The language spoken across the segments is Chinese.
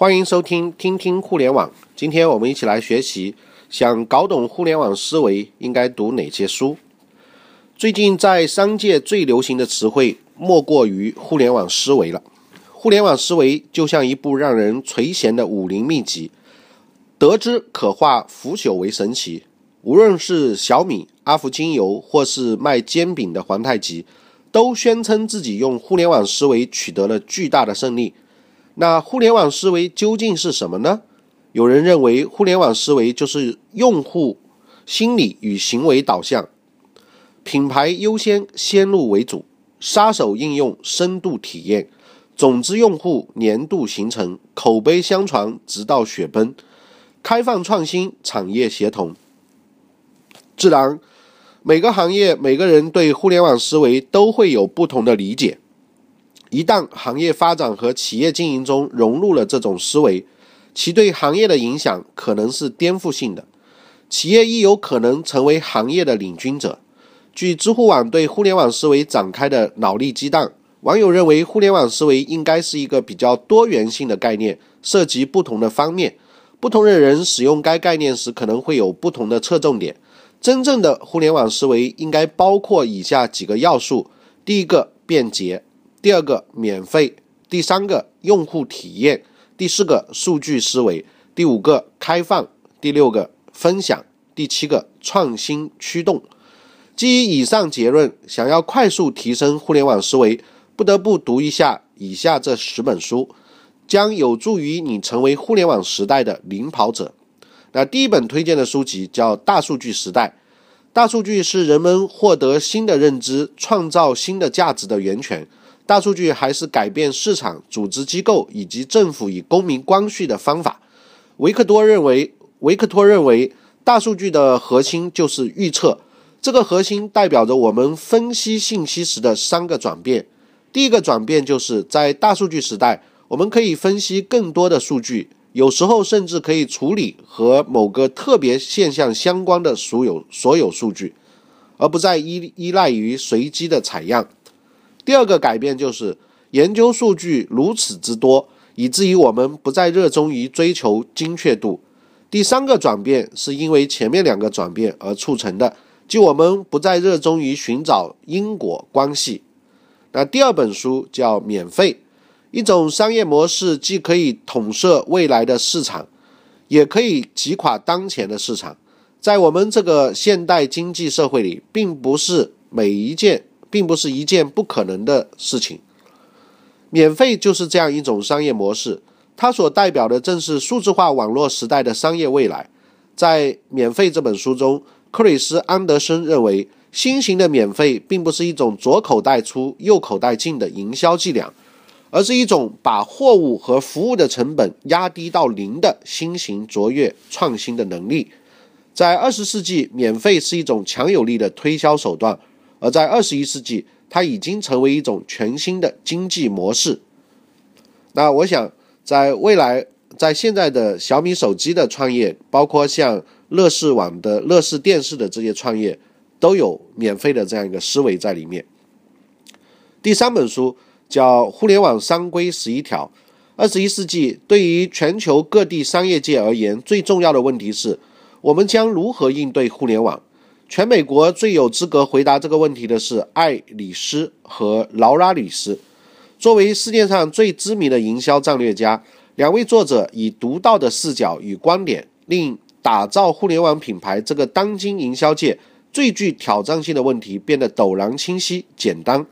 欢迎收听听听互联网。今天我们一起来学习，想搞懂互联网思维，应该读哪些书？最近在商界最流行的词汇，莫过于互联网思维了。互联网思维就像一部让人垂涎的武林秘籍，得之可化腐朽为神奇。无论是小米、阿福精油，或是卖煎饼的皇太极，都宣称自己用互联网思维取得了巨大的胜利。那互联网思维究竟是什么呢？有人认为，互联网思维就是用户心理与行为导向，品牌优先，先入为主，杀手应用深度体验，种子用户年度形成，口碑相传直到雪崩，开放创新，产业协同。自然，每个行业、每个人对互联网思维都会有不同的理解。一旦行业发展和企业经营中融入了这种思维，其对行业的影响可能是颠覆性的，企业亦有可能成为行业的领军者。据知乎网对互联网思维展开的脑力激荡，网友认为，互联网思维应该是一个比较多元性的概念，涉及不同的方面，不同的人使用该概念时可能会有不同的侧重点。真正的互联网思维应该包括以下几个要素：第一个，便捷。第二个免费，第三个用户体验，第四个数据思维，第五个开放，第六个分享，第七个创新驱动。基于以上结论，想要快速提升互联网思维，不得不读一下以下这十本书，将有助于你成为互联网时代的领跑者。那第一本推荐的书籍叫《大数据时代》，大数据是人们获得新的认知、创造新的价值的源泉。大数据还是改变市场、组织机构以及政府与公民关系的方法。维克多认为，维克托认为，大数据的核心就是预测。这个核心代表着我们分析信息时的三个转变。第一个转变就是在大数据时代，我们可以分析更多的数据，有时候甚至可以处理和某个特别现象相关的所有所有数据，而不再依依赖于随机的采样。第二个改变就是研究数据如此之多，以至于我们不再热衷于追求精确度。第三个转变是因为前面两个转变而促成的，即我们不再热衷于寻找因果关系。那第二本书叫免费，一种商业模式既可以统摄未来的市场，也可以击垮当前的市场。在我们这个现代经济社会里，并不是每一件。并不是一件不可能的事情。免费就是这样一种商业模式，它所代表的正是数字化网络时代的商业未来。在《免费》这本书中，克里斯·安德森认为，新型的免费并不是一种左口袋出、右口袋进的营销伎俩，而是一种把货物和服务的成本压低到零的新型卓越创新的能力。在二十世纪，免费是一种强有力的推销手段。而在二十一世纪，它已经成为一种全新的经济模式。那我想，在未来，在现在的小米手机的创业，包括像乐视网的乐视电视的这些创业，都有免费的这样一个思维在里面。第三本书叫《互联网商规十一条》。二十一世纪对于全球各地商业界而言，最重要的问题是我们将如何应对互联网。全美国最有资格回答这个问题的是艾里斯和劳拉里斯。作为世界上最知名的营销战略家，两位作者以独到的视角与观点，令打造互联网品牌这个当今营销界最具挑战性的问题变得陡然清晰、简单。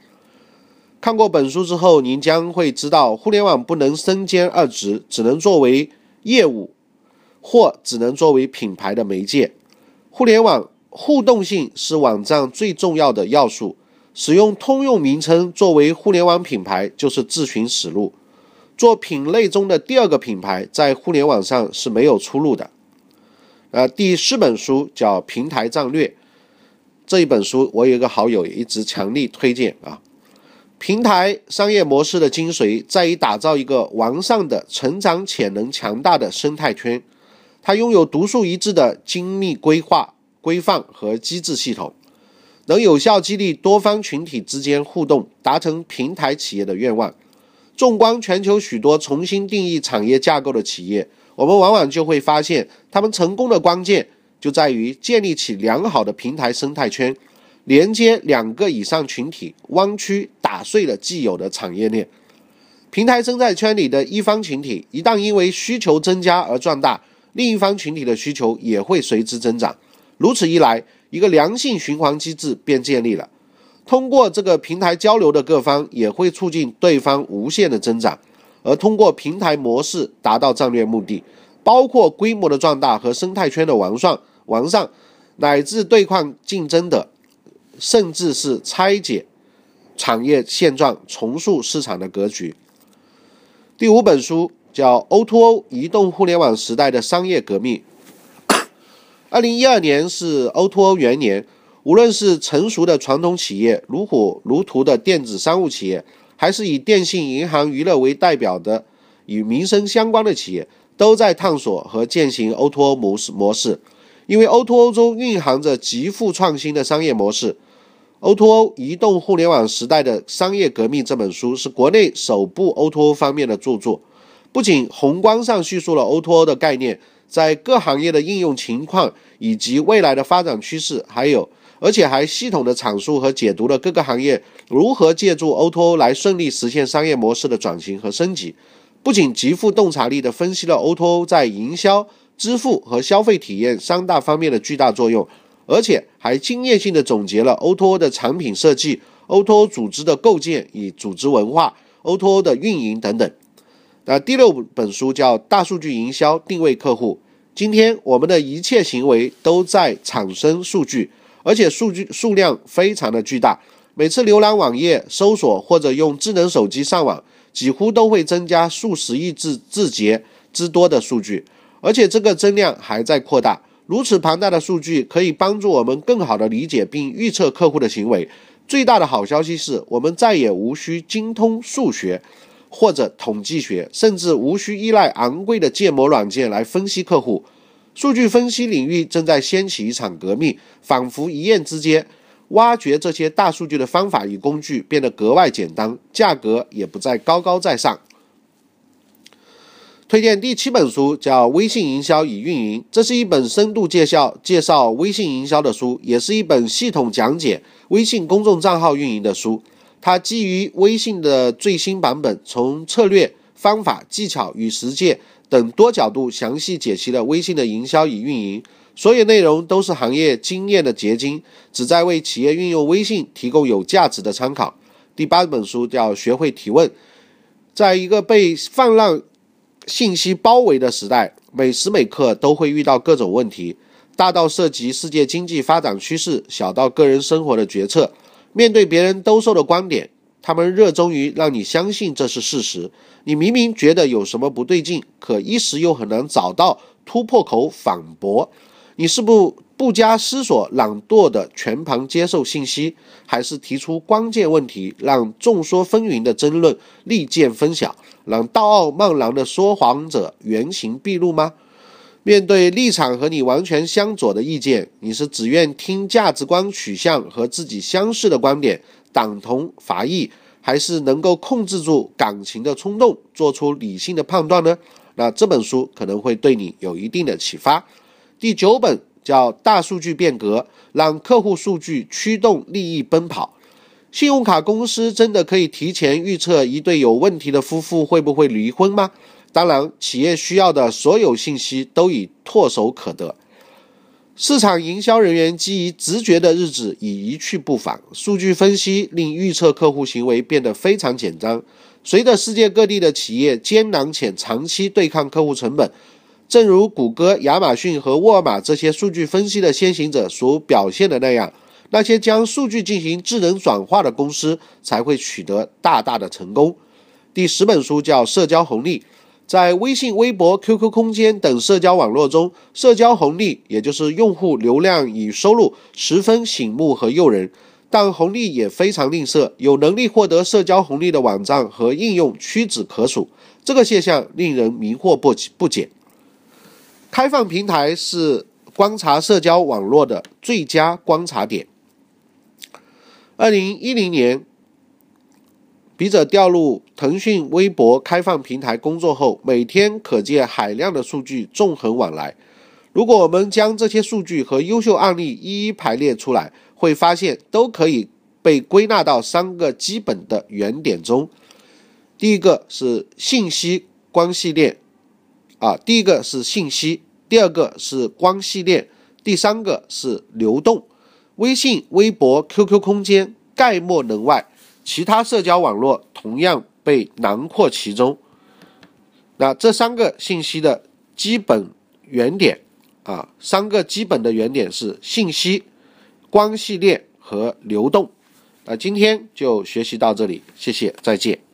看过本书之后，您将会知道，互联网不能身兼二职，只能作为业务，或只能作为品牌的媒介。互联网。互动性是网站最重要的要素。使用通用名称作为互联网品牌，就是自寻死路。做品类中的第二个品牌，在互联网上是没有出路的。呃，第四本书叫《平台战略》，这一本书我有一个好友一直强力推荐啊。平台商业模式的精髓在于打造一个完善的、成长潜能强大的生态圈，它拥有独树一帜的精密规划。规范和机制系统能有效激励多方群体之间互动，达成平台企业的愿望。纵观全球许多重新定义产业架构的企业，我们往往就会发现，他们成功的关键就在于建立起良好的平台生态圈，连接两个以上群体，弯曲打碎了既有的产业链。平台生态圈里的一方群体一旦因为需求增加而壮大，另一方群体的需求也会随之增长。如此一来，一个良性循环机制便建立了。通过这个平台交流的各方也会促进对方无限的增长，而通过平台模式达到战略目的，包括规模的壮大和生态圈的完善、完善，乃至对抗竞争的，甚至是拆解产业现状、重塑市场的格局。第五本书叫《O2O 移动互联网时代的商业革命》。二零一二年是 O2O 元年。无论是成熟的传统企业，如火如荼的电子商务企业，还是以电信、银行、娱乐为代表的与民生相关的企业，都在探索和践行 O2O 模式模式。因为 O2O 中蕴含着极富创新的商业模式。O2O 移动互联网时代的商业革命这本书是国内首部 O2O 方面的著作，不仅宏观上叙述了 O2O 的概念，在各行业的应用情况以及未来的发展趋势，还有。而且还系统的阐述和解读了各个行业如何借助 O2O 来顺利实现商业模式的转型和升级，不仅极富洞察力地分析了 O2O 在营销、支付和消费体验三大方面的巨大作用，而且还经验性地总结了 O2O 的产品设计、O2O 组织的构建与组织文化、O2O 的运营等等。那第六本书叫《大数据营销定位客户》。今天我们的一切行为都在产生数据。而且数据数量非常的巨大，每次浏览网页、搜索或者用智能手机上网，几乎都会增加数十亿字字节之多的数据，而且这个增量还在扩大。如此庞大的数据可以帮助我们更好的理解并预测客户的行为。最大的好消息是我们再也无需精通数学或者统计学，甚至无需依赖昂贵的建模软件来分析客户。数据分析领域正在掀起一场革命，仿佛一夜之间，挖掘这些大数据的方法与工具变得格外简单，价格也不再高高在上。推荐第七本书叫《微信营销与运营》，这是一本深度介绍介绍微信营销的书，也是一本系统讲解微信公众账号运营的书。它基于微信的最新版本，从策略、方法、技巧与实践。等多角度详细解析了微信的营销与运营，所有内容都是行业经验的结晶，旨在为企业运用微信提供有价值的参考。第八本书叫《学会提问》。在一个被泛滥信息包围的时代，每时每刻都会遇到各种问题，大到涉及世界经济发展趋势，小到个人生活的决策。面对别人兜售的观点。他们热衷于让你相信这是事实，你明明觉得有什么不对劲，可一时又很难找到突破口反驳。你是不不加思索、懒惰的全盘接受信息，还是提出关键问题，让众说纷纭的争论利剑分晓，让道傲慢然的说谎者原形毕露吗？面对立场和你完全相左的意见，你是只愿听价值观取向和自己相似的观点？党同伐异，还是能够控制住感情的冲动，做出理性的判断呢？那这本书可能会对你有一定的启发。第九本叫《大数据变革》，让客户数据驱动利益奔跑。信用卡公司真的可以提前预测一对有问题的夫妇会不会离婚吗？当然，企业需要的所有信息都已唾手可得。市场营销人员基于直觉的日子已一去不返，数据分析令预测客户行为变得非常简单。随着世界各地的企业艰难且长期对抗客户成本，正如谷歌、亚马逊和沃尔玛这些数据分析的先行者所表现的那样，那些将数据进行智能转化的公司才会取得大大的成功。第十本书叫《社交红利》。在微信、微博、QQ 空间等社交网络中，社交红利也就是用户流量与收入十分醒目和诱人，但红利也非常吝啬。有能力获得社交红利的网站和应用屈指可数，这个现象令人迷惑不不解。开放平台是观察社交网络的最佳观察点。二零一零年。笔者调入腾讯微博开放平台工作后，每天可见海量的数据纵横往来。如果我们将这些数据和优秀案例一一排列出来，会发现都可以被归纳到三个基本的原点中。第一个是信息关系链，啊，第一个是信息，第二个是关系链，第三个是流动。微信、微博、QQ 空间概莫能外。其他社交网络同样被囊括其中。那这三个信息的基本原点啊，三个基本的原点是信息、关系链和流动。那今天就学习到这里，谢谢，再见。